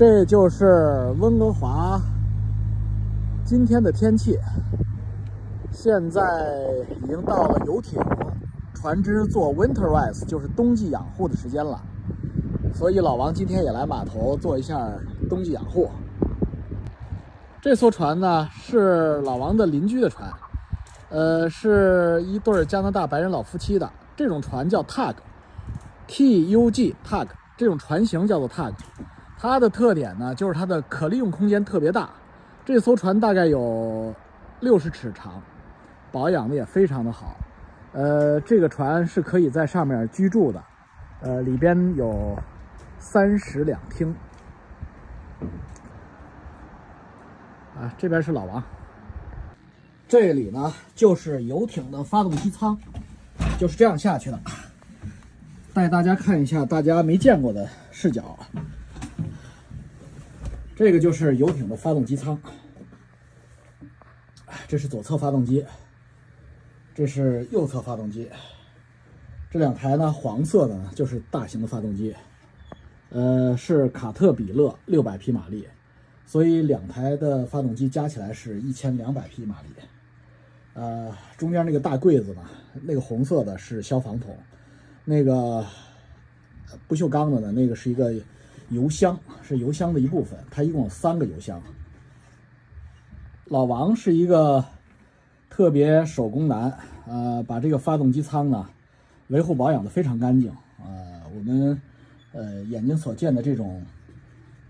这就是温哥华今天的天气。现在已经到了游艇、船只做 winterize，就是冬季养护的时间了。所以老王今天也来码头做一下冬季养护。这艘船呢是老王的邻居的船，呃，是一对加拿大白人老夫妻的。这种船叫 Tug，T U G Tug，这种船型叫做 Tug。它的特点呢就是它的可利用空间特别大。这艘船大概有六十尺长，保养的也非常的好。呃，这个船是可以在上面居住的，呃，里边有三室两厅。啊，这边是老王。这里呢就是游艇的发动机舱，就是这样下去的。带大家看一下大家没见过的视角。这个就是游艇的发动机舱，这是左侧发动机，这是右侧发动机。这两台呢，黄色的呢就是大型的发动机，呃，是卡特彼勒六百匹马力，所以两台的发动机加起来是一千两百匹马力。呃，中间那个大柜子呢，那个红色的是消防桶，那个不锈钢的呢，那个是一个。油箱是油箱的一部分，它一共有三个油箱。老王是一个特别手工男，呃，把这个发动机舱呢维护保养的非常干净。呃，我们呃眼睛所见的这种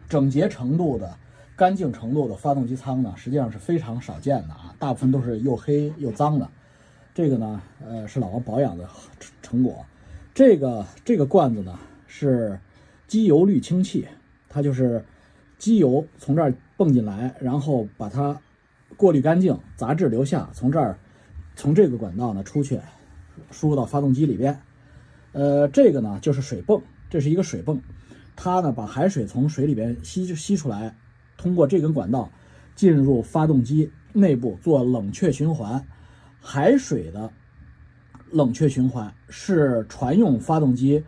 整洁程度的、干净程度的发动机舱呢，实际上是非常少见的啊，大部分都是又黑又脏的。这个呢，呃，是老王保养的成果。这个这个罐子呢是。机油滤清器，它就是机油从这儿泵进来，然后把它过滤干净，杂质留下，从这儿从这个管道呢出去，输入到发动机里边。呃，这个呢就是水泵，这是一个水泵，它呢把海水从水里边吸吸出来，通过这根管道进入发动机内部做冷却循环。海水的冷却循环是船用发动机、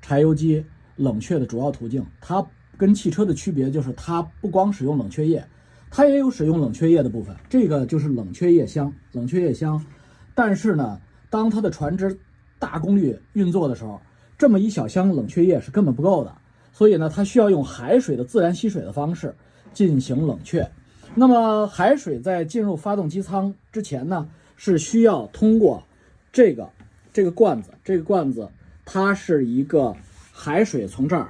柴油机。冷却的主要途径，它跟汽车的区别就是它不光使用冷却液，它也有使用冷却液的部分。这个就是冷却液箱，冷却液箱。但是呢，当它的船只大功率运作的时候，这么一小箱冷却液是根本不够的。所以呢，它需要用海水的自然吸水的方式进行冷却。那么海水在进入发动机舱之前呢，是需要通过这个这个罐子，这个罐子它是一个。海水从这儿，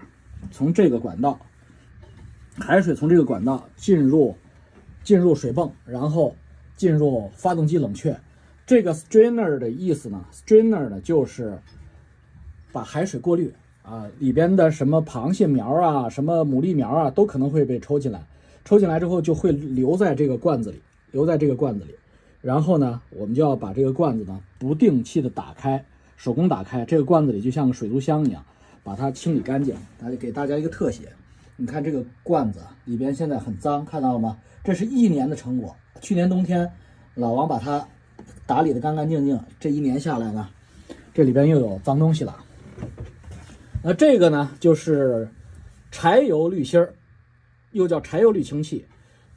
从这个管道，海水从这个管道进入，进入水泵，然后进入发动机冷却。这个 strainer 的意思呢，strainer 呢就是把海水过滤啊，里边的什么螃蟹苗啊，什么牡蛎苗啊，都可能会被抽进来。抽进来之后就会留在这个罐子里，留在这个罐子里。然后呢，我们就要把这个罐子呢不定期的打开，手工打开。这个罐子里就像个水族箱一样。把它清理干净，来给大家一个特写。你看这个罐子里边现在很脏，看到了吗？这是一年的成果。去年冬天，老王把它打理的干干净净。这一年下来呢，这里边又有脏东西了。那这个呢，就是柴油滤芯儿，又叫柴油滤清器。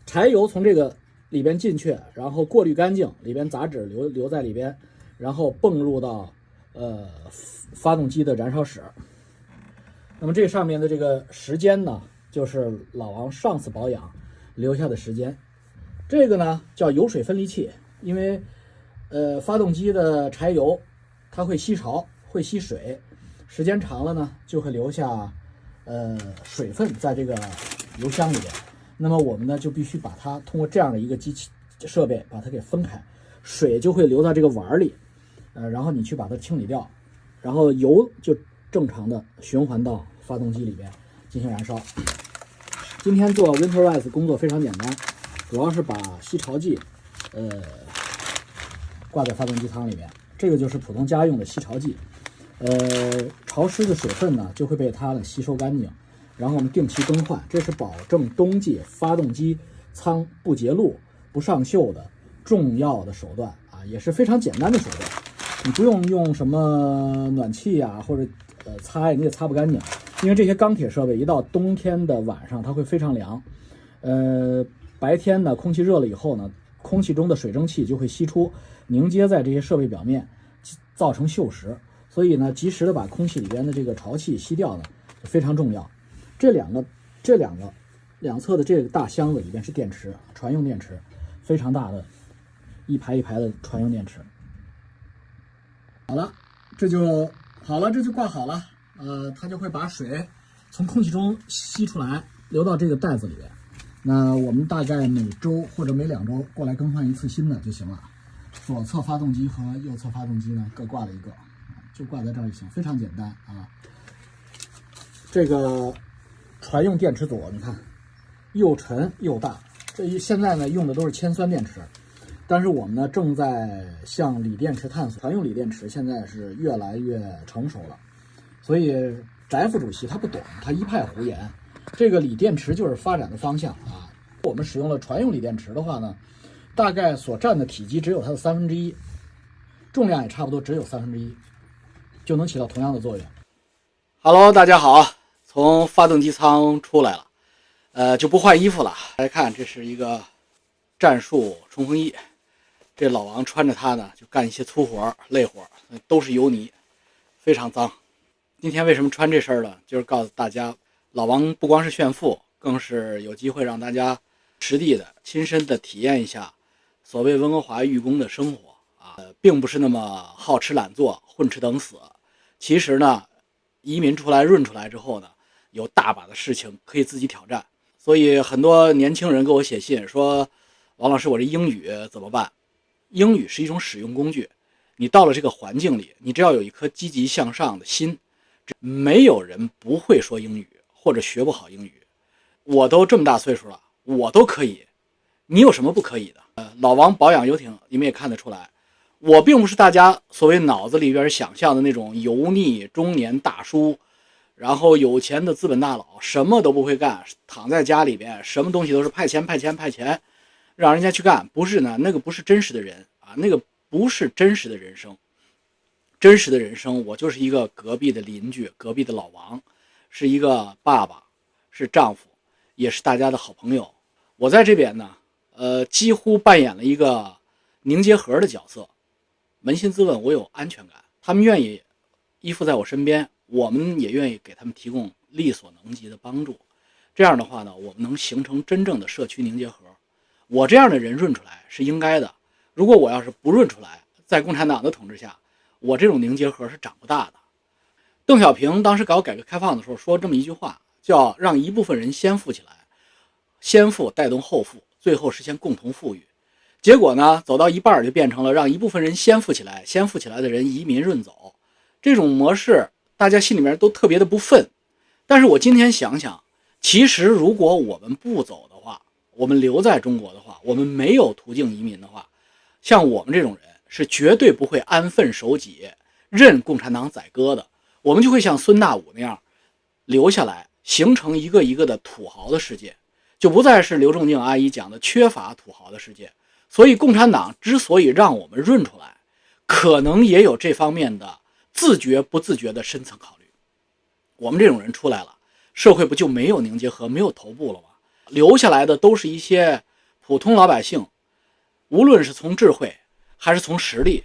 柴油从这个里边进去，然后过滤干净，里边杂质留留在里边，然后泵入到呃发动机的燃烧室。那么这上面的这个时间呢，就是老王上次保养留下的时间。这个呢叫油水分离器，因为呃发动机的柴油它会吸潮，会吸水，时间长了呢就会留下呃水分在这个油箱里边。那么我们呢就必须把它通过这样的一个机器设备把它给分开，水就会流到这个碗里，呃，然后你去把它清理掉，然后油就正常的循环到。发动机里面进行燃烧。今天做 Winterize 工作非常简单，主要是把吸潮剂，呃，挂在发动机舱里面。这个就是普通家用的吸潮剂，呃，潮湿的水分呢就会被它呢吸收干净。然后我们定期更换，这是保证冬季发动机舱不结露、不上锈的重要的手段啊，也是非常简单的手段。你不用用什么暖气呀，或者呃擦呀，你也擦不干净。因为这些钢铁设备一到冬天的晚上，它会非常凉。呃，白天呢，空气热了以后呢，空气中的水蒸气就会析出，凝结在这些设备表面，造成锈蚀。所以呢，及时的把空气里边的这个潮气吸掉呢，非常重要。这两个，这两个两侧的这个大箱子里边是电池，船用电池，非常大的，一排一排的船用电池。好了，这就好了，这就挂好了。呃，它就会把水从空气中吸出来，流到这个袋子里边。那我们大概每周或者每两周过来更换一次新的就行了。左侧发动机和右侧发动机呢，各挂了一个。就挂在这儿就行，非常简单啊。这个船用电池组，你看又沉又大。这一现在呢用的都是铅酸电池，但是我们呢正在向锂电池探索。船用锂电池现在是越来越成熟了，所以翟副主席他不懂，他一派胡言。这个锂电池就是发展的方向啊。我们使用了船用锂电池的话呢，大概所占的体积只有它的三分之一，重量也差不多只有三分之一。就能起到同样的作用。Hello，大家好，从发动机舱出来了，呃，就不换衣服了。来看，这是一个战术冲锋衣，这老王穿着它呢，就干一些粗活、累活，都是油泥，非常脏。今天为什么穿这身呢？就是告诉大家，老王不光是炫富，更是有机会让大家实地的、亲身的体验一下所谓温哥华寓工的生活啊，并不是那么好吃懒做、混吃等死。其实呢，移民出来润出来之后呢，有大把的事情可以自己挑战。所以很多年轻人给我写信说：“王老师，我这英语怎么办？”英语是一种使用工具，你到了这个环境里，你只要有一颗积极向上的心，没有人不会说英语或者学不好英语。我都这么大岁数了，我都可以，你有什么不可以的？呃，老王保养游艇，你们也看得出来。我并不是大家所谓脑子里边想象的那种油腻中年大叔，然后有钱的资本大佬，什么都不会干，躺在家里边，什么东西都是派钱派钱派钱，让人家去干。不是呢，那个不是真实的人啊，那个不是真实的人生。真实的人生，我就是一个隔壁的邻居，隔壁的老王，是一个爸爸，是丈夫，也是大家的好朋友。我在这边呢，呃，几乎扮演了一个凝结核的角色。扪心自问，我有安全感，他们愿意依附在我身边，我们也愿意给他们提供力所能及的帮助。这样的话呢，我们能形成真正的社区凝结核。我这样的人润出来是应该的。如果我要是不润出来，在共产党的统治下，我这种凝结核是长不大的。邓小平当时搞改革开放的时候说这么一句话，叫“让一部分人先富起来，先富带动后富，最后实现共同富裕”。结果呢，走到一半就变成了让一部分人先富起来，先富起来的人移民润走，这种模式大家心里面都特别的不忿。但是我今天想想，其实如果我们不走的话，我们留在中国的话，我们没有途径移民的话，像我们这种人是绝对不会安分守己，任共产党宰割的。我们就会像孙大武那样留下来，形成一个一个的土豪的世界，就不再是刘仲敬阿姨讲的缺乏土豪的世界。所以，共产党之所以让我们润出来，可能也有这方面的自觉不自觉的深层考虑。我们这种人出来了，社会不就没有凝结和、没有头部了吗？留下来的都是一些普通老百姓，无论是从智慧还是从实力，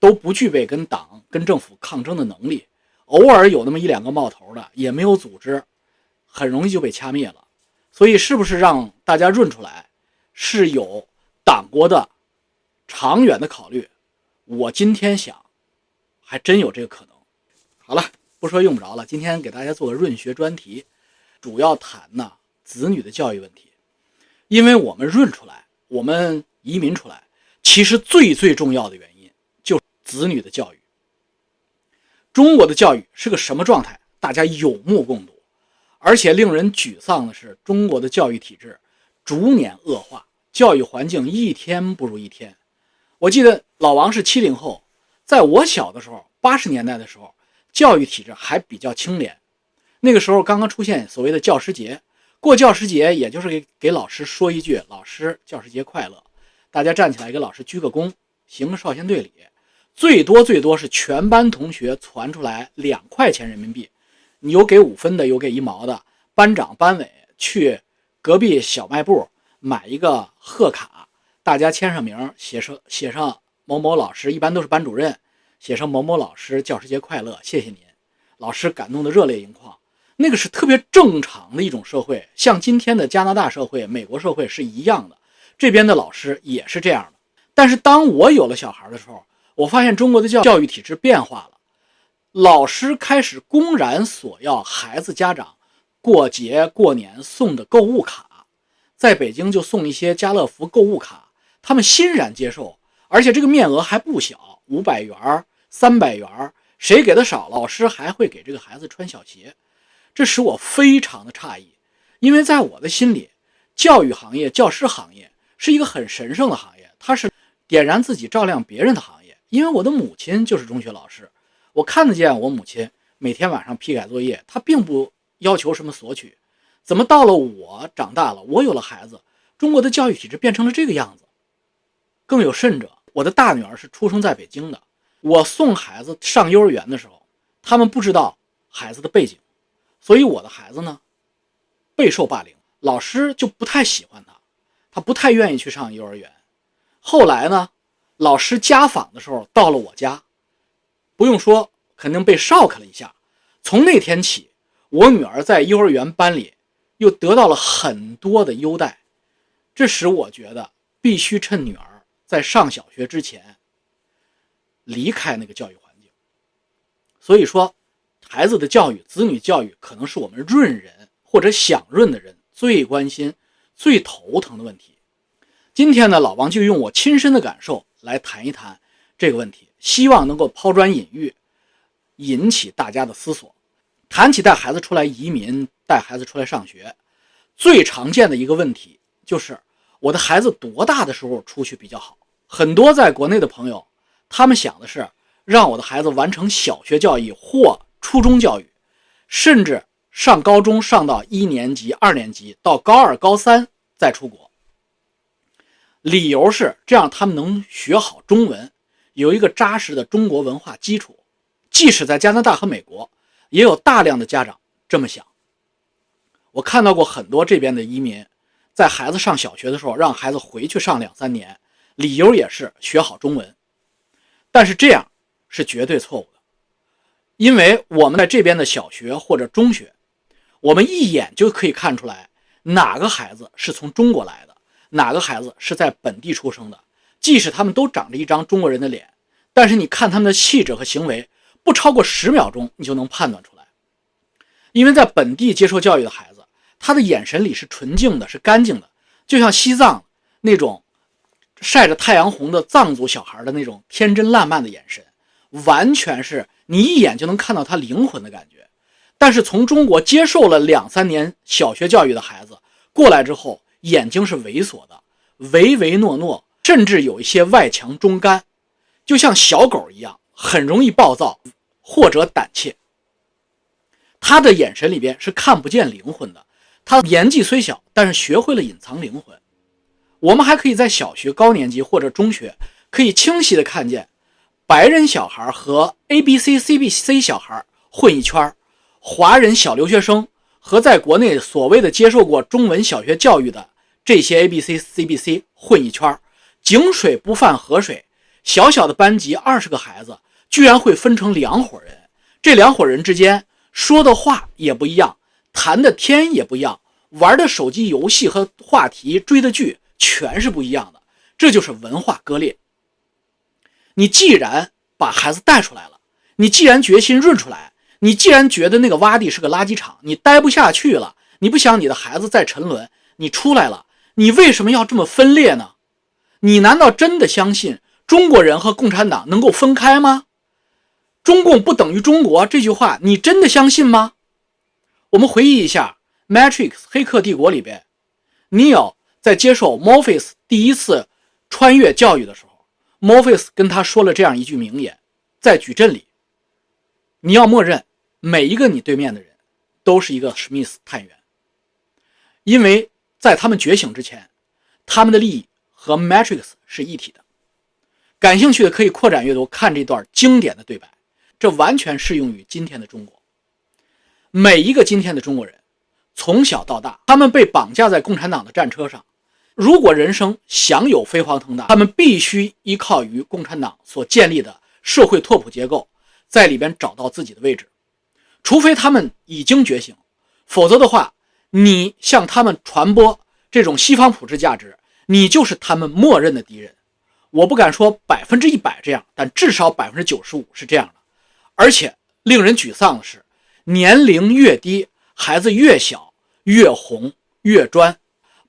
都不具备跟党、跟政府抗争的能力。偶尔有那么一两个冒头的，也没有组织，很容易就被掐灭了。所以，是不是让大家润出来是有？党国的长远的考虑，我今天想，还真有这个可能。好了，不说用不着了。今天给大家做个润学专题，主要谈呢子女的教育问题。因为我们润出来，我们移民出来，其实最最重要的原因就是子女的教育。中国的教育是个什么状态？大家有目共睹。而且令人沮丧的是，中国的教育体制逐年恶化。教育环境一天不如一天。我记得老王是七零后，在我小的时候，八十年代的时候，教育体制还比较清廉。那个时候刚刚出现所谓的教师节，过教师节也就是给给老师说一句“老师教师节快乐”，大家站起来给老师鞠个躬，行个少先队礼，最多最多是全班同学传出来两块钱人民币。你有给五分的，有给一毛的。班长、班委去隔壁小卖部买一个贺卡，大家签上名，写上写上某某老师，一般都是班主任，写上某某老师教师节快乐，谢谢您。老师感动的热泪盈眶。那个是特别正常的一种社会，像今天的加拿大社会、美国社会是一样的。这边的老师也是这样的。但是当我有了小孩的时候，我发现中国的教教育体制变化了，老师开始公然索要孩子家长过节过年送的购物卡，在北京就送一些家乐福购物卡，他们欣然接受，而且这个面额还不小，五百元、三百元，谁给的少，老师还会给这个孩子穿小鞋。这使我非常的诧异，因为在我的心里，教育行业、教师行业是一个很神圣的行业，它是点燃自己照亮别人的行业。因为我的母亲就是中学老师，我看得见我母亲每天晚上批改作业，她并不要求什么索取。怎么到了我长大了，我有了孩子，中国的教育体制变成了这个样子？更有甚者，我的大女儿是出生在北京的，我送孩子上幼儿园的时候，他们不知道孩子的背景。所以我的孩子呢，备受霸凌，老师就不太喜欢他，他不太愿意去上幼儿园。后来呢，老师家访的时候到了我家，不用说，肯定被 shock 了一下。从那天起，我女儿在幼儿园班里又得到了很多的优待，这使我觉得必须趁女儿在上小学之前离开那个教育环境。所以说。孩子的教育，子女教育，可能是我们润人或者想润的人最关心、最头疼的问题。今天呢，老王就用我亲身的感受来谈一谈这个问题，希望能够抛砖引玉，引起大家的思索。谈起带孩子出来移民、带孩子出来上学，最常见的一个问题就是：我的孩子多大的时候出去比较好？很多在国内的朋友，他们想的是让我的孩子完成小学教育或初中教育，甚至上高中上到一年级、二年级，到高二、高三再出国。理由是这样，他们能学好中文，有一个扎实的中国文化基础。即使在加拿大和美国，也有大量的家长这么想。我看到过很多这边的移民，在孩子上小学的时候，让孩子回去上两三年，理由也是学好中文。但是这样是绝对错误的。因为我们在这边的小学或者中学，我们一眼就可以看出来哪个孩子是从中国来的，哪个孩子是在本地出生的。即使他们都长着一张中国人的脸，但是你看他们的气质和行为，不超过十秒钟，你就能判断出来。因为在本地接受教育的孩子，他的眼神里是纯净的，是干净的，就像西藏那种晒着太阳红的藏族小孩的那种天真烂漫的眼神，完全是。你一眼就能看到他灵魂的感觉，但是从中国接受了两三年小学教育的孩子过来之后，眼睛是猥琐的，唯唯诺诺，甚至有一些外强中干，就像小狗一样，很容易暴躁或者胆怯。他的眼神里边是看不见灵魂的。他年纪虽小，但是学会了隐藏灵魂。我们还可以在小学高年级或者中学，可以清晰的看见。白人小孩和 A B C C B C 小孩混一圈儿华人小留学生和在国内所谓的接受过中文小学教育的这些 A B C C B C 混一圈井水不犯河水，小小的班级二十个孩子居然会分成两伙人，这两伙人之间说的话也不一样，谈的天也不一样，玩的手机游戏和话题、追的剧全是不一样的，这就是文化割裂。你既然把孩子带出来了，你既然决心润出来，你既然觉得那个洼地是个垃圾场，你待不下去了，你不想你的孩子再沉沦，你出来了，你为什么要这么分裂呢？你难道真的相信中国人和共产党能够分开吗？中共不等于中国这句话，你真的相信吗？我们回忆一下《Matrix》黑客帝国里边，Neo 在接受 Morpheus 第一次穿越教育的时候。，Morpheus 跟他说了这样一句名言：“在矩阵里，你要默认每一个你对面的人都是一个史密斯探员，因为在他们觉醒之前，他们的利益和 Matrix 是一体的。”感兴趣的可以扩展阅读，看这段经典的对白，这完全适用于今天的中国。每一个今天的中国人，从小到大，他们被绑架在共产党的战车上。如果人生想有飞黄腾达，他们必须依靠于共产党所建立的社会拓扑结构，在里边找到自己的位置。除非他们已经觉醒，否则的话，你向他们传播这种西方普世价值，你就是他们默认的敌人。我不敢说百分之一百这样，但至少百分之九十五是这样的。而且令人沮丧的是，年龄越低，孩子越小，越红越专。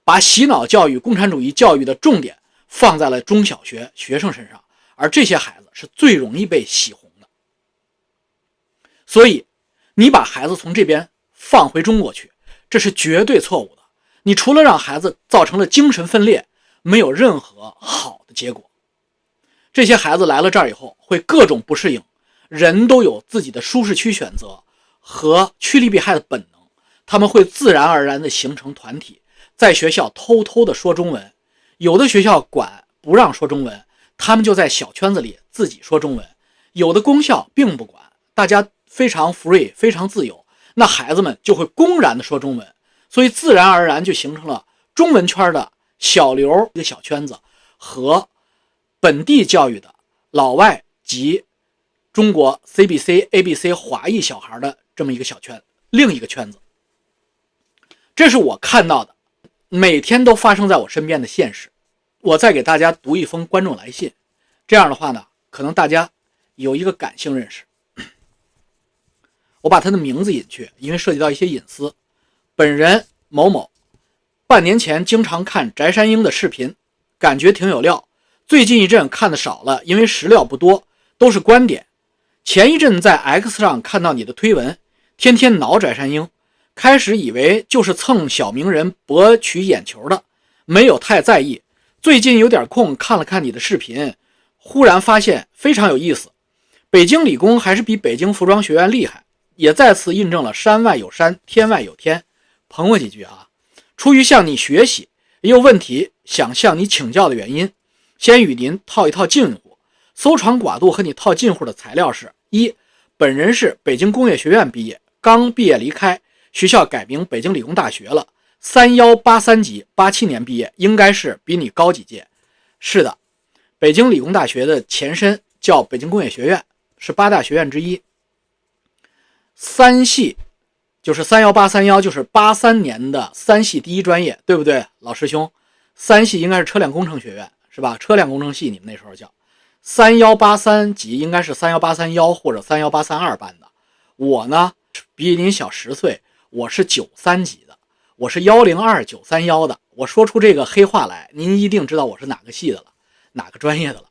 把洗脑教育、共产主义教育的重点放在了中小学学生身上，而这些孩子是最容易被洗红的。所以，你把孩子从这边放回中国去，这是绝对错误的。你除了让孩子造成了精神分裂，没有任何好的结果。这些孩子来了这儿以后，会各种不适应。人都有自己的舒适区选择和趋利避害的本能，他们会自然而然地形成团体。在学校偷偷的说中文，有的学校管不让说中文，他们就在小圈子里自己说中文；有的公校并不管，大家非常 free，非常自由，那孩子们就会公然的说中文，所以自然而然就形成了中文圈的小刘一个小圈子和本地教育的老外及中国 CBC、ABC 华裔小孩的这么一个小圈，另一个圈子，这是我看到的。每天都发生在我身边的现实，我再给大家读一封观众来信，这样的话呢，可能大家有一个感性认识。我把他的名字隐去，因为涉及到一些隐私。本人某某，半年前经常看翟山鹰的视频，感觉挺有料。最近一阵看的少了，因为食料不多，都是观点。前一阵在 X 上看到你的推文，天天挠翟山鹰。开始以为就是蹭小名人博取眼球的，没有太在意。最近有点空，看了看你的视频，忽然发现非常有意思。北京理工还是比北京服装学院厉害，也再次印证了山外有山，天外有天。捧我几句啊！出于向你学习，也有问题想向你请教的原因，先与您套一套近乎。搜肠刮肚和你套近乎的材料是：一，本人是北京工业学院毕业，刚毕业离开。学校改名北京理工大学了，三幺八三级，八七年毕业，应该是比你高几届。是的，北京理工大学的前身叫北京工业学院，是八大学院之一。三系就是三幺八三幺，就是八三年的三系第一专业，对不对，老师兄？三系应该是车辆工程学院，是吧？车辆工程系，你们那时候叫三幺八三级，应该是三幺八三幺或者三幺八三二班的。我呢，比您小十岁。我是九三级的，我是幺零二九三幺的。我说出这个黑话来，您一定知道我是哪个系的了，哪个专业的了。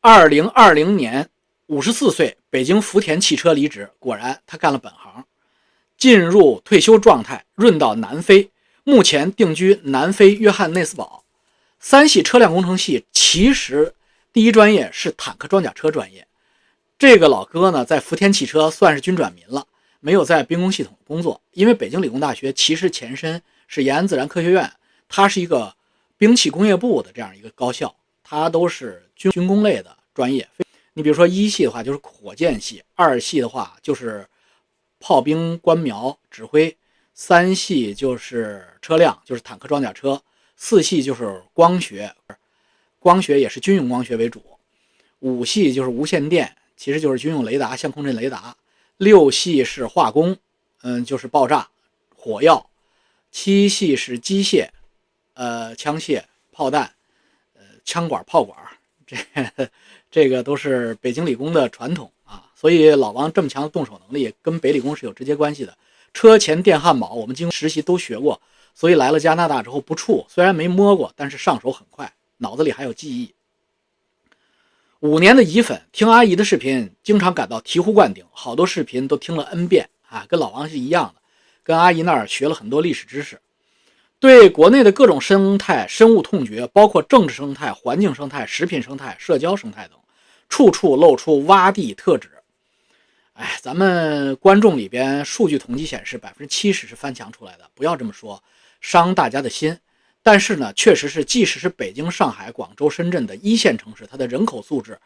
二零二零年五十四岁，北京福田汽车离职，果然他干了本行，进入退休状态，润到南非，目前定居南非约翰内斯堡。三系车辆工程系其实第一专业是坦克装甲车专业，这个老哥呢，在福田汽车算是军转民了。没有在兵工系统工作，因为北京理工大学其实前身是延安自然科学院，它是一个兵器工业部的这样一个高校，它都是军军工类的专业。你比如说一系的话就是火箭系，二系的话就是炮兵官苗指挥，三系就是车辆，就是坦克装甲车，四系就是光学，光学也是军用光学为主，五系就是无线电，其实就是军用雷达、相控阵雷达。六系是化工，嗯，就是爆炸、火药；七系是机械，呃，枪械、炮弹，呃，枪管、炮管，这这个都是北京理工的传统啊。所以老王这么强的动手能力，跟北理工是有直接关系的。车前电焊铆，我们经实习都学过，所以来了加拿大之后不怵，虽然没摸过，但是上手很快，脑子里还有记忆。五年的乙粉，听阿姨的视频，经常感到醍醐灌顶，好多视频都听了 N 遍啊，跟老王是一样的，跟阿姨那儿学了很多历史知识，对国内的各种生态深恶痛绝，包括政治生态、环境生态、食品生态、社交生态等，处处露出洼地特质。哎，咱们观众里边数据统计显示，百分之七十是翻墙出来的，不要这么说，伤大家的心。但是呢，确实是，即使是北京、上海、广州、深圳的一线城市，它的人口素质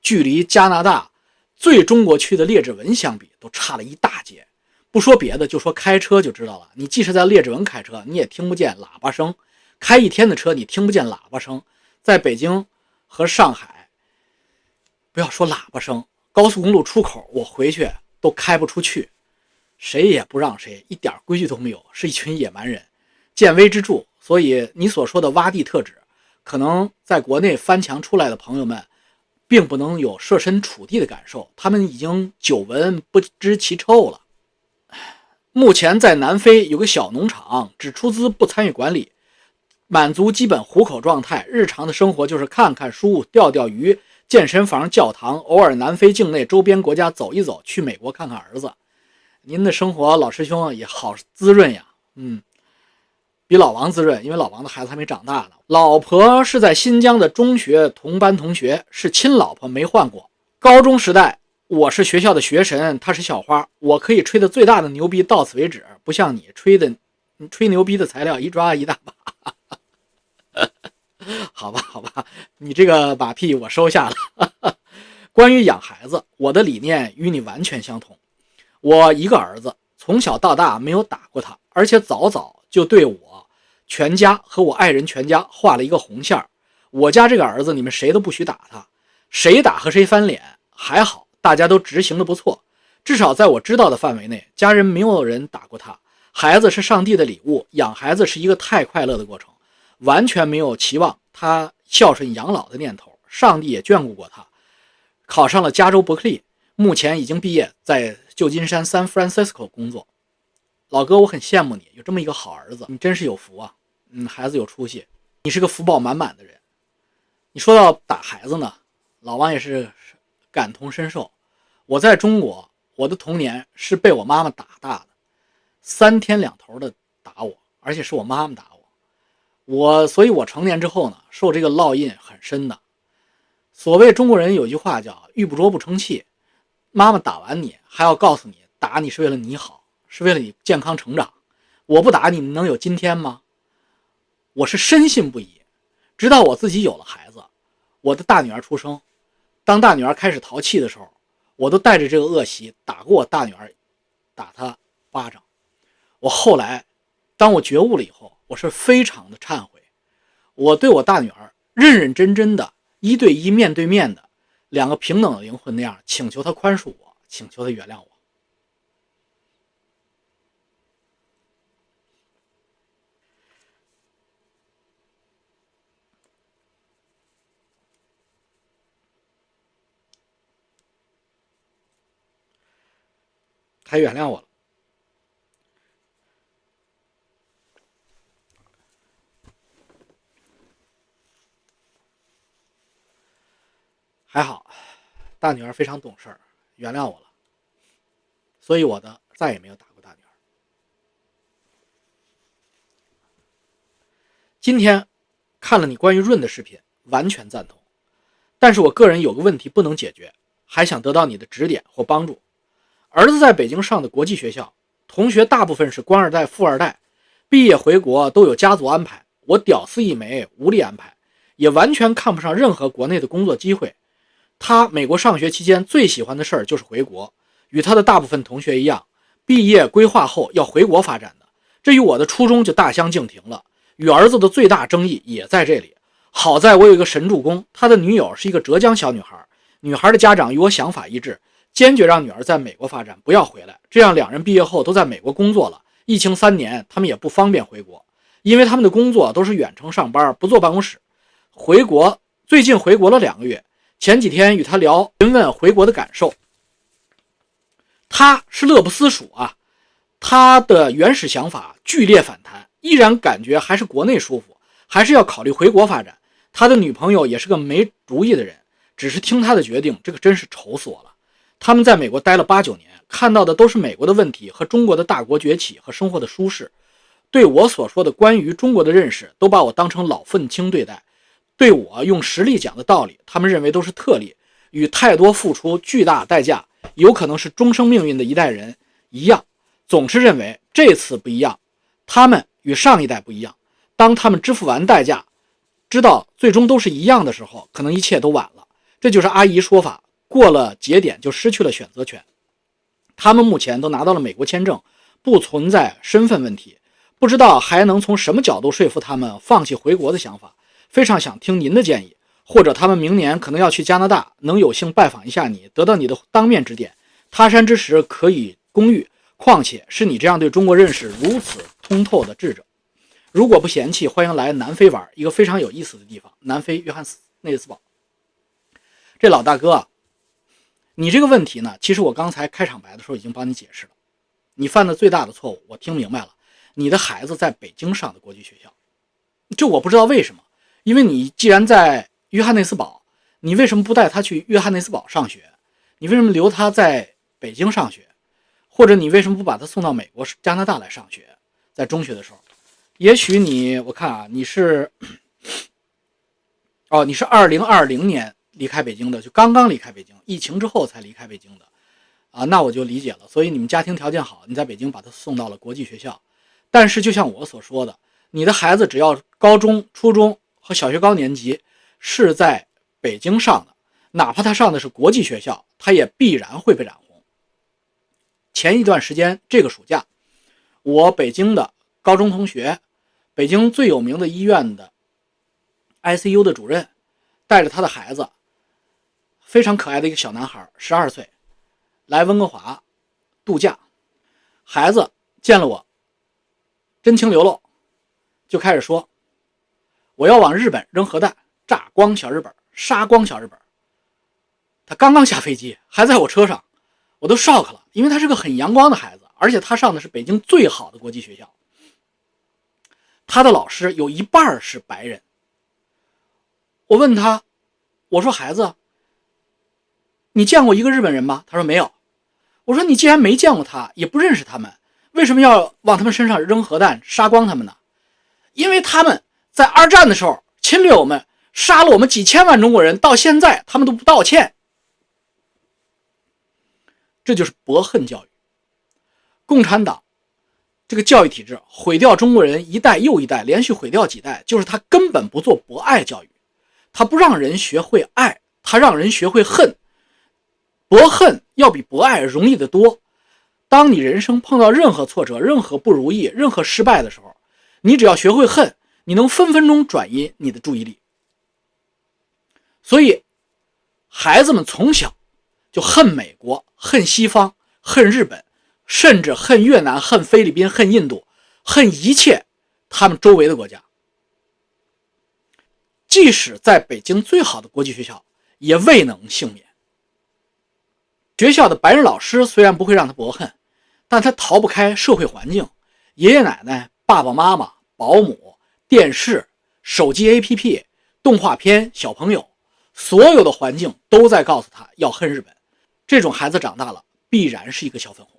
距离加拿大最中国区的列治文相比，都差了一大截。不说别的，就说开车就知道了。你即使在列治文开车，你也听不见喇叭声。开一天的车，你听不见喇叭声。在北京和上海，不要说喇叭声，高速公路出口，我回去都开不出去，谁也不让谁，一点规矩都没有，是一群野蛮人，见微知著。所以你所说的洼地特指，可能在国内翻墙出来的朋友们，并不能有设身处地的感受，他们已经久闻不知其臭了。目前在南非有个小农场，只出资不参与管理，满足基本糊口状态。日常的生活就是看看书、钓钓鱼、健身房、教堂，偶尔南非境内周边国家走一走，去美国看看儿子。您的生活，老师兄也好滋润呀，嗯，比老王滋润，因为老王的孩子还没长大呢。老婆是在新疆的中学同班同学，是亲老婆，没换过。高中时代。我是学校的学神，她是校花，我可以吹的最大的牛逼到此为止，不像你吹的，吹牛逼的材料一抓一大把。好吧，好吧，你这个马屁我收下了。关于养孩子，我的理念与你完全相同。我一个儿子，从小到大没有打过他，而且早早就对我全家和我爱人全家画了一个红线儿我家这个儿子，你们谁都不许打他，谁打和谁翻脸。还好。大家都执行的不错，至少在我知道的范围内，家人没有人打过他。孩子是上帝的礼物，养孩子是一个太快乐的过程，完全没有期望他孝顺养老的念头。上帝也眷顾过他，考上了加州伯克利，目前已经毕业，在旧金山 San Francisco 工作。老哥，我很羡慕你有这么一个好儿子，你真是有福啊！嗯，孩子有出息，你是个福报满满的人。你说到打孩子呢，老王也是。感同身受，我在中国，我的童年是被我妈妈打大的，三天两头的打我，而且是我妈妈打，我，所以我成年之后呢，受这个烙印很深的。所谓中国人有句话叫“玉不琢不成器”，妈妈打完你还要告诉你，打你是为了你好，是为了你健康成长。我不打你，能有今天吗？我是深信不疑，直到我自己有了孩子，我的大女儿出生。当大女儿开始淘气的时候，我都带着这个恶习打过我大女儿，打她巴掌。我后来，当我觉悟了以后，我是非常的忏悔。我对我大女儿认认真真的一对一面对面的两个平等的灵魂那样请求她宽恕我，请求她原谅我。她原谅我了，还好，大女儿非常懂事儿，原谅我了，所以我的再也没有打过大女儿。今天看了你关于润的视频，完全赞同，但是我个人有个问题不能解决，还想得到你的指点或帮助。儿子在北京上的国际学校，同学大部分是官二代、富二代，毕业回国都有家族安排。我屌丝一枚，无力安排，也完全看不上任何国内的工作机会。他美国上学期间最喜欢的事儿就是回国，与他的大部分同学一样，毕业规划后要回国发展的。这与我的初衷就大相径庭了。与儿子的最大争议也在这里。好在我有一个神助攻，他的女友是一个浙江小女孩，女孩的家长与我想法一致。坚决让女儿在美国发展，不要回来。这样两人毕业后都在美国工作了。疫情三年，他们也不方便回国，因为他们的工作都是远程上班，不坐办公室。回国最近回国了两个月，前几天与他聊，询问回国的感受。他是乐不思蜀啊，他的原始想法剧烈反弹，依然感觉还是国内舒服，还是要考虑回国发展。他的女朋友也是个没主意的人，只是听他的决定，这个真是愁死我了。他们在美国待了八九年，看到的都是美国的问题和中国的大国崛起和生活的舒适。对我所说的关于中国的认识，都把我当成老愤青对待。对我用实力讲的道理，他们认为都是特例，与太多付出巨大代价，有可能是终生命运的一代人一样，总是认为这次不一样。他们与上一代不一样。当他们支付完代价，知道最终都是一样的时候，可能一切都晚了。这就是阿姨说法。过了节点就失去了选择权。他们目前都拿到了美国签证，不存在身份问题，不知道还能从什么角度说服他们放弃回国的想法。非常想听您的建议，或者他们明年可能要去加拿大，能有幸拜访一下你，得到你的当面指点。他山之石可以攻玉，况且是你这样对中国认识如此通透的智者。如果不嫌弃，欢迎来南非玩，一个非常有意思的地方——南非约翰斯内斯堡。这老大哥，你这个问题呢？其实我刚才开场白的时候已经帮你解释了。你犯的最大的错误，我听明白了。你的孩子在北京上的国际学校，这我不知道为什么。因为你既然在约翰内斯堡，你为什么不带他去约翰内斯堡上学？你为什么留他在北京上学？或者你为什么不把他送到美国、加拿大来上学？在中学的时候？也许你，我看啊，你是，哦，你是二零二零年离开北京的，就刚刚离开北京，疫情之后才离开北京的，啊，那我就理解了。所以你们家庭条件好，你在北京把他送到了国际学校。但是就像我所说的，你的孩子只要高中、初中小学高年级是在北京上的，哪怕他上的是国际学校，他也必然会被染红。前一段时间，这个暑假，我北京的高中同学。北京最有名的医院的 ICU 的主任，带着他的孩子，非常可爱的一个小男孩，十二岁，来温哥华度假。孩子见了我，真情流露，就开始说：“我要往日本扔核弹，炸光小日本，杀光小日本。”他刚刚下飞机，还在我车上，我都 shock 了，因为他是个很阳光的孩子，而且他上的是北京最好的国际学校。他的老师有一半是白人。我问他，我说：“孩子，你见过一个日本人吗？”他说：“没有。”我说：“你既然没见过他，也不认识他们，为什么要往他们身上扔核弹，杀光他们呢？因为他们在二战的时候侵略我们，杀了我们几千万中国人，到现在他们都不道歉。这就是博恨教育，共产党。”这个教育体制毁掉中国人一代又一代，连续毁掉几代，就是他根本不做博爱教育，他不让人学会爱，他让人学会恨。博恨要比博爱容易得多。当你人生碰到任何挫折、任何不如意、任何失败的时候，你只要学会恨，你能分分钟转移你的注意力。所以，孩子们从小就恨美国、恨西方、恨日本。甚至恨越南、恨菲律宾、恨印度、恨一切他们周围的国家。即使在北京最好的国际学校，也未能幸免。学校的白人老师虽然不会让他博恨，但他逃不开社会环境：爷爷奶奶、爸爸妈妈、保姆、电视、手机 APP、动画片、小朋友，所有的环境都在告诉他要恨日本。这种孩子长大了，必然是一个小粉红。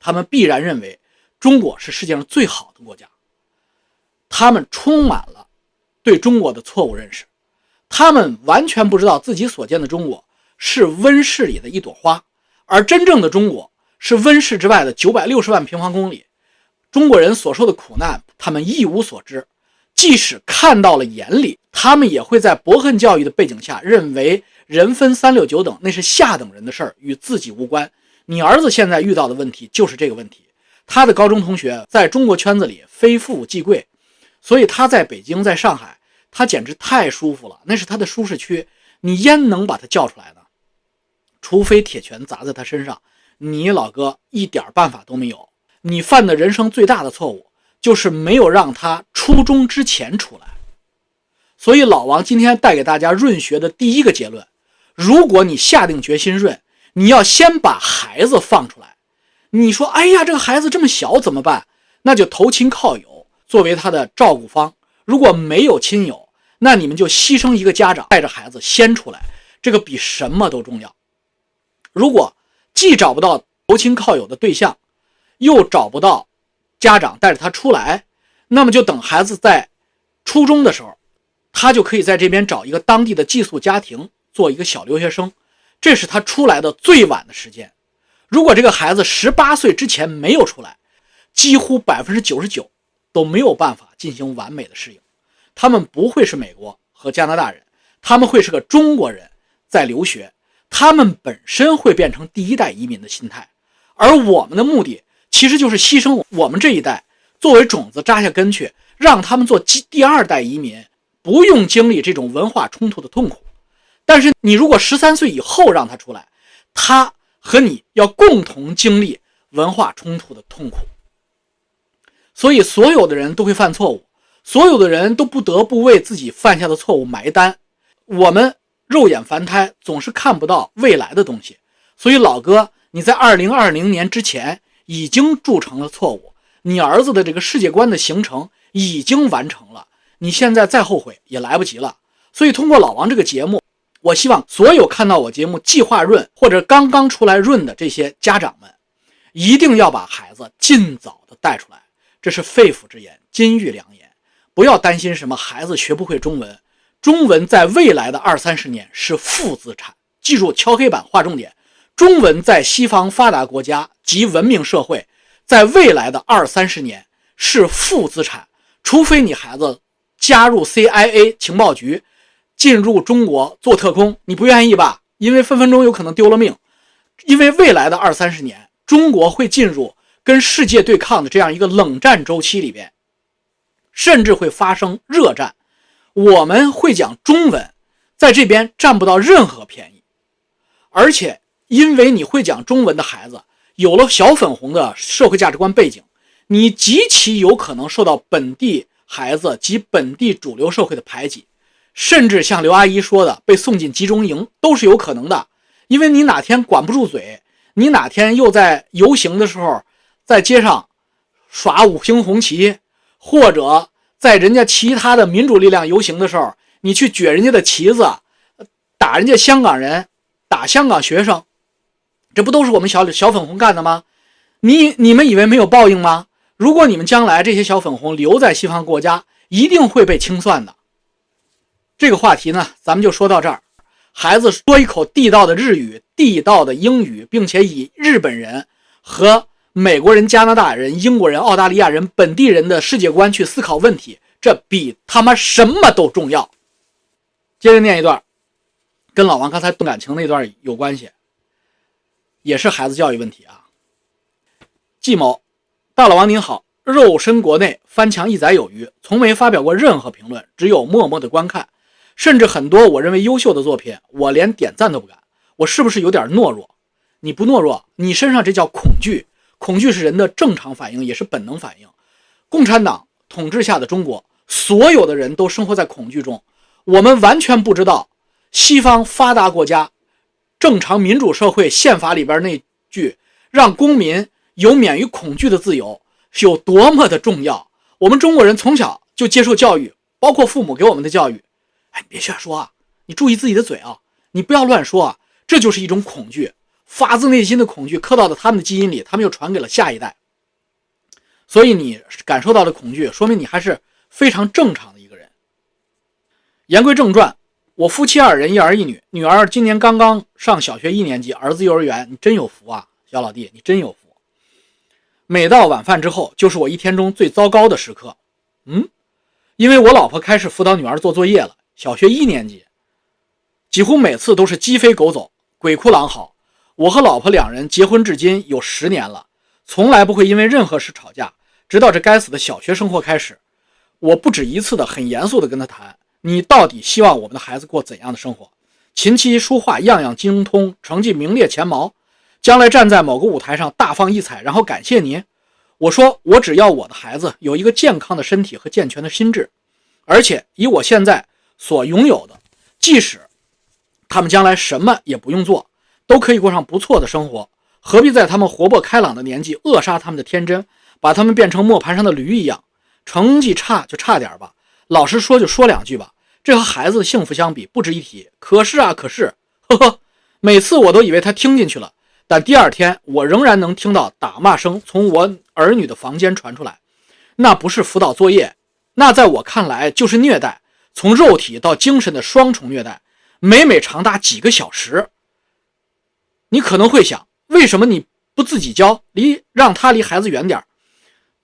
他们必然认为中国是世界上最好的国家。他们充满了对中国的错误认识，他们完全不知道自己所见的中国是温室里的一朵花，而真正的中国是温室之外的九百六十万平方公里。中国人所受的苦难，他们一无所知。即使看到了眼里，他们也会在博恨教育的背景下，认为人分三六九等，那是下等人的事儿，与自己无关。你儿子现在遇到的问题就是这个问题。他的高中同学在中国圈子里非富即贵，所以他在北京、在上海，他简直太舒服了，那是他的舒适区。你焉能把他叫出来呢？除非铁拳砸在他身上，你老哥一点办法都没有。你犯的人生最大的错误就是没有让他初中之前出来。所以老王今天带给大家润学的第一个结论：如果你下定决心润。你要先把孩子放出来，你说，哎呀，这个孩子这么小怎么办？那就投亲靠友作为他的照顾方。如果没有亲友，那你们就牺牲一个家长带着孩子先出来，这个比什么都重要。如果既找不到投亲靠友的对象，又找不到家长带着他出来，那么就等孩子在初中的时候，他就可以在这边找一个当地的寄宿家庭做一个小留学生。这是他出来的最晚的时间。如果这个孩子十八岁之前没有出来，几乎百分之九十九都没有办法进行完美的适应。他们不会是美国和加拿大人，他们会是个中国人在留学。他们本身会变成第一代移民的心态，而我们的目的其实就是牺牲我们这一代作为种子扎下根去，让他们做第第二代移民，不用经历这种文化冲突的痛苦。但是你如果十三岁以后让他出来，他和你要共同经历文化冲突的痛苦。所以，所有的人都会犯错误，所有的人都不得不为自己犯下的错误埋单。我们肉眼凡胎总是看不到未来的东西，所以老哥，你在二零二零年之前已经铸成了错误，你儿子的这个世界观的形成已经完成了，你现在再后悔也来不及了。所以，通过老王这个节目，我希望所有看到我节目计划润或者刚刚出来润的这些家长们，一定要把孩子尽早的带出来。这是肺腑之言，金玉良言。不要担心什么孩子学不会中文，中文在未来的二三十年是负资产。记住，敲黑板划重点：中文在西方发达国家及文明社会，在未来的二三十年是负资产。除非你孩子加入 CIA 情报局，进入中国做特工，你不愿意吧？因为分分钟有可能丢了命。因为未来的二三十年，中国会进入。跟世界对抗的这样一个冷战周期里边，甚至会发生热战。我们会讲中文，在这边占不到任何便宜。而且，因为你会讲中文的孩子，有了小粉红的社会价值观背景，你极其有可能受到本地孩子及本地主流社会的排挤，甚至像刘阿姨说的，被送进集中营都是有可能的。因为你哪天管不住嘴，你哪天又在游行的时候。在街上耍五星红旗，或者在人家其他的民主力量游行的时候，你去撅人家的旗子，打人家香港人，打香港学生，这不都是我们小小粉红干的吗？你你们以为没有报应吗？如果你们将来这些小粉红留在西方国家，一定会被清算的。这个话题呢，咱们就说到这儿。孩子说一口地道的日语、地道的英语，并且以日本人和美国人、加拿大人、英国人、澳大利亚人、本地人的世界观去思考问题，这比他妈什么都重要。接着念一段，跟老王刚才动感情那段有关系，也是孩子教育问题啊。季某，大老王您好，肉身国内翻墙一载有余，从没发表过任何评论，只有默默的观看，甚至很多我认为优秀的作品，我连点赞都不敢。我是不是有点懦弱？你不懦弱，你身上这叫恐惧。恐惧是人的正常反应，也是本能反应。共产党统治下的中国，所有的人都生活在恐惧中。我们完全不知道西方发达国家正常民主社会宪法里边那句“让公民有免于恐惧的自由”是有多么的重要。我们中国人从小就接受教育，包括父母给我们的教育。哎，别瞎说啊！你注意自己的嘴啊！你不要乱说啊！这就是一种恐惧。发自内心的恐惧刻到了他们的基因里，他们又传给了下一代。所以你感受到的恐惧，说明你还是非常正常的一个人。言归正传，我夫妻二人，一儿一女，女儿今年刚刚上小学一年级，儿子幼儿园。你真有福啊，小老弟，你真有福。每到晚饭之后，就是我一天中最糟糕的时刻。嗯，因为我老婆开始辅导女儿做作业了，小学一年级，几乎每次都是鸡飞狗走，鬼哭狼嚎。我和老婆两人结婚至今有十年了，从来不会因为任何事吵架，直到这该死的小学生活开始。我不止一次的很严肃的跟他谈：“你到底希望我们的孩子过怎样的生活？琴棋书画样样精通，成绩名列前茅，将来站在某个舞台上大放异彩，然后感谢您。”我说：“我只要我的孩子有一个健康的身体和健全的心智，而且以我现在所拥有的，即使他们将来什么也不用做。”都可以过上不错的生活，何必在他们活泼开朗的年纪扼杀他们的天真，把他们变成磨盘上的驴一样？成绩差就差点吧，老实说就说两句吧，这和孩子的幸福相比不值一提。可是啊，可是，呵呵，每次我都以为他听进去了，但第二天我仍然能听到打骂声从我儿女的房间传出来，那不是辅导作业，那在我看来就是虐待，从肉体到精神的双重虐待，每每长达几个小时。你可能会想，为什么你不自己教，离让他离孩子远点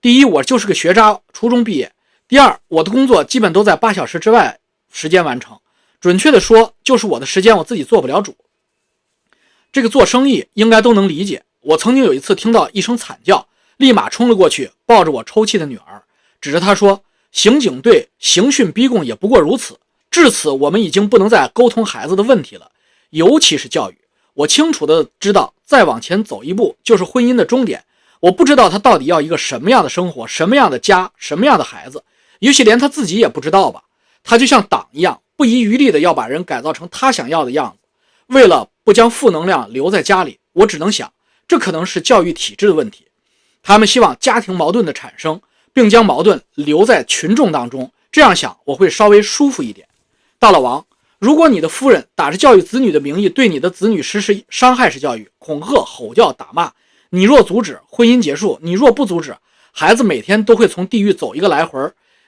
第一，我就是个学渣，初中毕业；第二，我的工作基本都在八小时之外时间完成，准确的说，就是我的时间我自己做不了主。这个做生意应该都能理解。我曾经有一次听到一声惨叫，立马冲了过去，抱着我抽泣的女儿，指着她说：“刑警队刑讯逼供也不过如此。至此，我们已经不能再沟通孩子的问题了，尤其是教育。我清楚的知道，再往前走一步就是婚姻的终点。我不知道他到底要一个什么样的生活，什么样的家，什么样的孩子，也许连他自己也不知道吧。他就像党一样，不遗余力的要把人改造成他想要的样子。”为了不将负能量留在家里，我只能想，这可能是教育体制的问题。他们希望家庭矛盾的产生，并将矛盾留在群众当中。这样想，我会稍微舒服一点。大老王，如果你的夫人打着教育子女的名义对你的子女实施伤害式教育、恐吓、吼叫、打骂，你若阻止，婚姻结束；你若不阻止，孩子每天都会从地狱走一个来回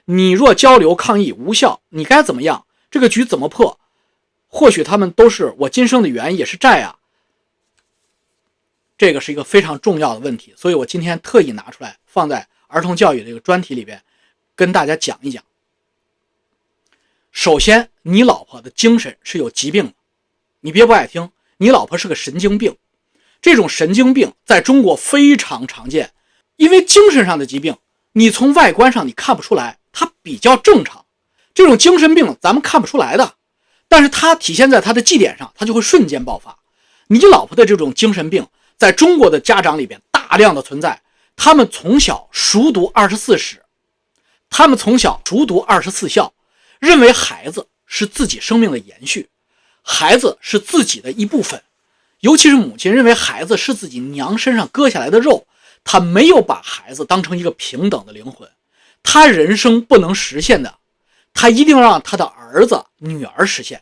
你若交流抗议无效，你该怎么样？这个局怎么破？或许他们都是我今生的缘，也是债啊。这个是一个非常重要的问题，所以我今天特意拿出来放在儿童教育这个专题里边，跟大家讲一讲。首先，你老婆的精神是有疾病的，你别不爱听，你老婆是个神经病。这种神经病在中国非常常见，因为精神上的疾病，你从外观上你看不出来，他比较正常。这种精神病咱们看不出来的。但是他体现在他的绩点上，他就会瞬间爆发。你老婆的这种精神病，在中国的家长里边大量的存在。他们从小熟读二十四史，他们从小熟读二十四孝，认为孩子是自己生命的延续，孩子是自己的一部分。尤其是母亲认为孩子是自己娘身上割下来的肉，他没有把孩子当成一个平等的灵魂，他人生不能实现的。他一定让他的儿子、女儿实现，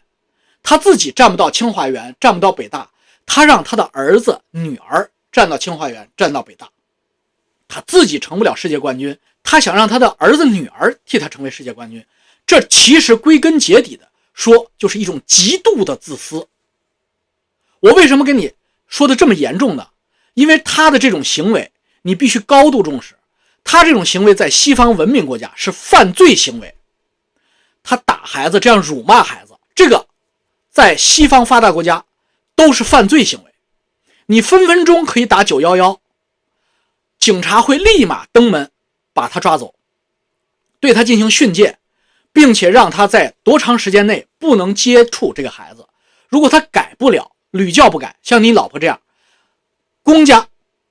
他自己站不到清华园，站不到北大，他让他的儿子、女儿站到清华园，站到北大。他自己成不了世界冠军，他想让他的儿子、女儿替他成为世界冠军。这其实归根结底的说，就是一种极度的自私。我为什么跟你说的这么严重呢？因为他的这种行为，你必须高度重视。他这种行为在西方文明国家是犯罪行为。他打孩子，这样辱骂孩子，这个在西方发达国家都是犯罪行为。你分分钟可以打九幺幺，警察会立马登门把他抓走，对他进行训诫，并且让他在多长时间内不能接触这个孩子。如果他改不了，屡教不改，像你老婆这样，公家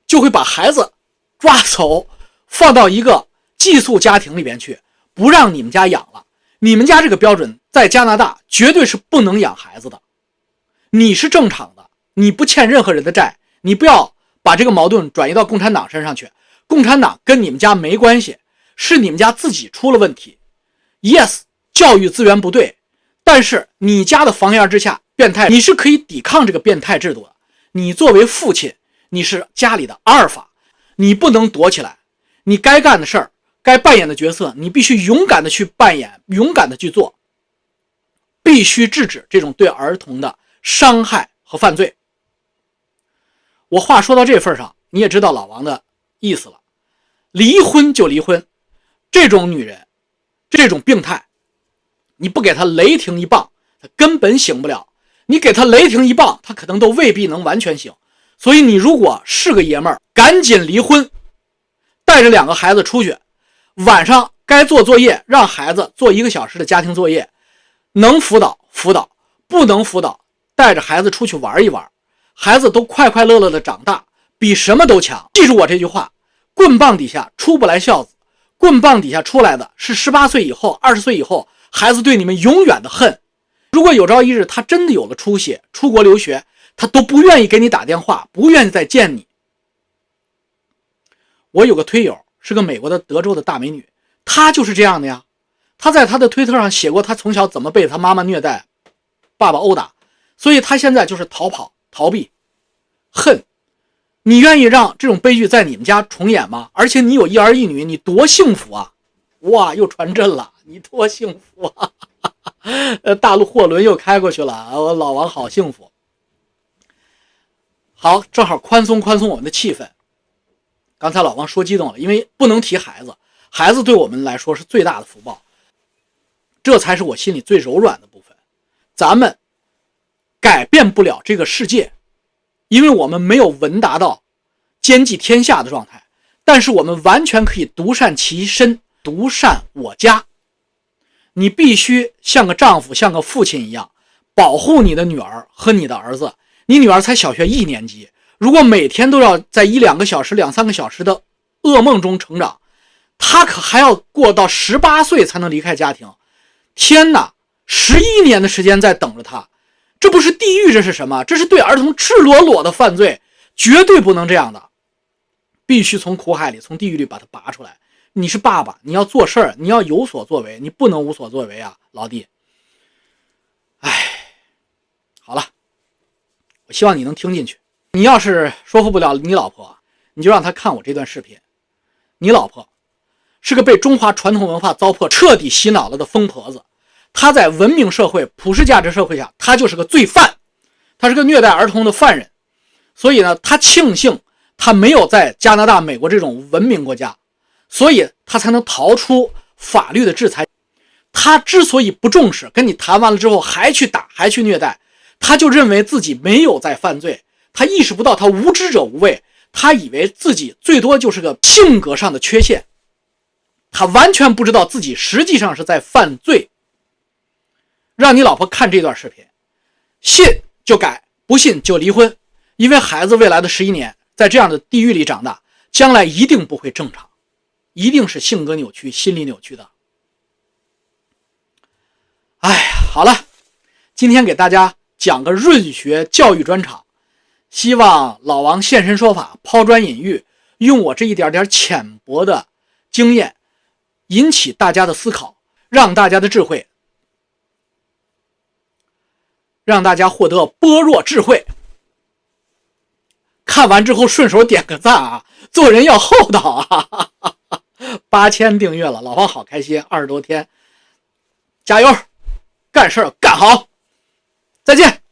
就会把孩子抓走，放到一个寄宿家庭里边去，不让你们家养了。你们家这个标准在加拿大绝对是不能养孩子的。你是正常的，你不欠任何人的债，你不要把这个矛盾转移到共产党身上去。共产党跟你们家没关系，是你们家自己出了问题。Yes，教育资源不对，但是你家的房檐之下变态，你是可以抵抗这个变态制度的。你作为父亲，你是家里的阿尔法，你不能躲起来，你该干的事儿。该扮演的角色，你必须勇敢的去扮演，勇敢的去做，必须制止这种对儿童的伤害和犯罪。我话说到这份上，你也知道老王的意思了。离婚就离婚，这种女人，这种病态，你不给她雷霆一棒，她根本醒不了。你给她雷霆一棒，她可能都未必能完全醒。所以你如果是个爷们儿，赶紧离婚，带着两个孩子出去。晚上该做作业，让孩子做一个小时的家庭作业，能辅导辅导，不能辅导，带着孩子出去玩一玩，孩子都快快乐乐的长大，比什么都强。记住我这句话：棍棒底下出不来孝子，棍棒底下出来的是十八岁以后、二十岁以后，孩子对你们永远的恨。如果有朝一日他真的有了出息，出国留学，他都不愿意给你打电话，不愿意再见你。我有个推友。是个美国的德州的大美女，她就是这样的呀。她在她的推特上写过，她从小怎么被她妈妈虐待，爸爸殴打，所以她现在就是逃跑、逃避、恨。你愿意让这种悲剧在你们家重演吗？而且你有一儿一女，你多幸福啊！哇，又传真了，你多幸福啊！呃，大陆货轮又开过去了，我老王好幸福。好，正好宽松宽松我们的气氛。刚才老王说激动了，因为不能提孩子，孩子对我们来说是最大的福报，这才是我心里最柔软的部分。咱们改变不了这个世界，因为我们没有闻达到兼济天下的状态，但是我们完全可以独善其身，独善我家。你必须像个丈夫，像个父亲一样保护你的女儿和你的儿子。你女儿才小学一年级，如果每天都要在一两个小时、两三个小时的噩梦中成长，他可还要过到十八岁才能离开家庭。天哪，十一年的时间在等着他，这不是地狱，这是什么？这是对儿童赤裸裸的犯罪，绝对不能这样的，必须从苦海里、从地狱里把他拔出来。你是爸爸，你要做事儿，你要有所作为，你不能无所作为啊，老弟。哎，好了。我希望你能听进去。你要是说服不了你老婆，你就让她看我这段视频。你老婆是个被中华传统文化糟粕彻底洗脑了的疯婆子，她在文明社会、普世价值社会下，她就是个罪犯，她是个虐待儿童的犯人。所以呢，她庆幸她没有在加拿大、美国这种文明国家，所以她才能逃出法律的制裁。她之所以不重视，跟你谈完了之后还去打，还去虐待。她就认为自己没有在犯罪，他意识不到他无知者无畏，他以为自己最多就是个性格上的缺陷，他完全不知道自己实际上是在犯罪。让你老婆看这段视频，信就改，不信就离婚，因为孩子未来的十一年在这样的地狱里长大，将来一定不会正常，一定是性格扭曲、心理扭曲的。哎呀，好了，今天给大家。讲个润学教育专场，希望老王现身说法，抛砖引玉，用我这一点点浅薄的经验，引起大家的思考，让大家的智慧，让大家获得般若智慧。看完之后顺手点个赞啊！做人要厚道啊！八千订阅了，老王好开心，二十多天，加油，干事干好。再见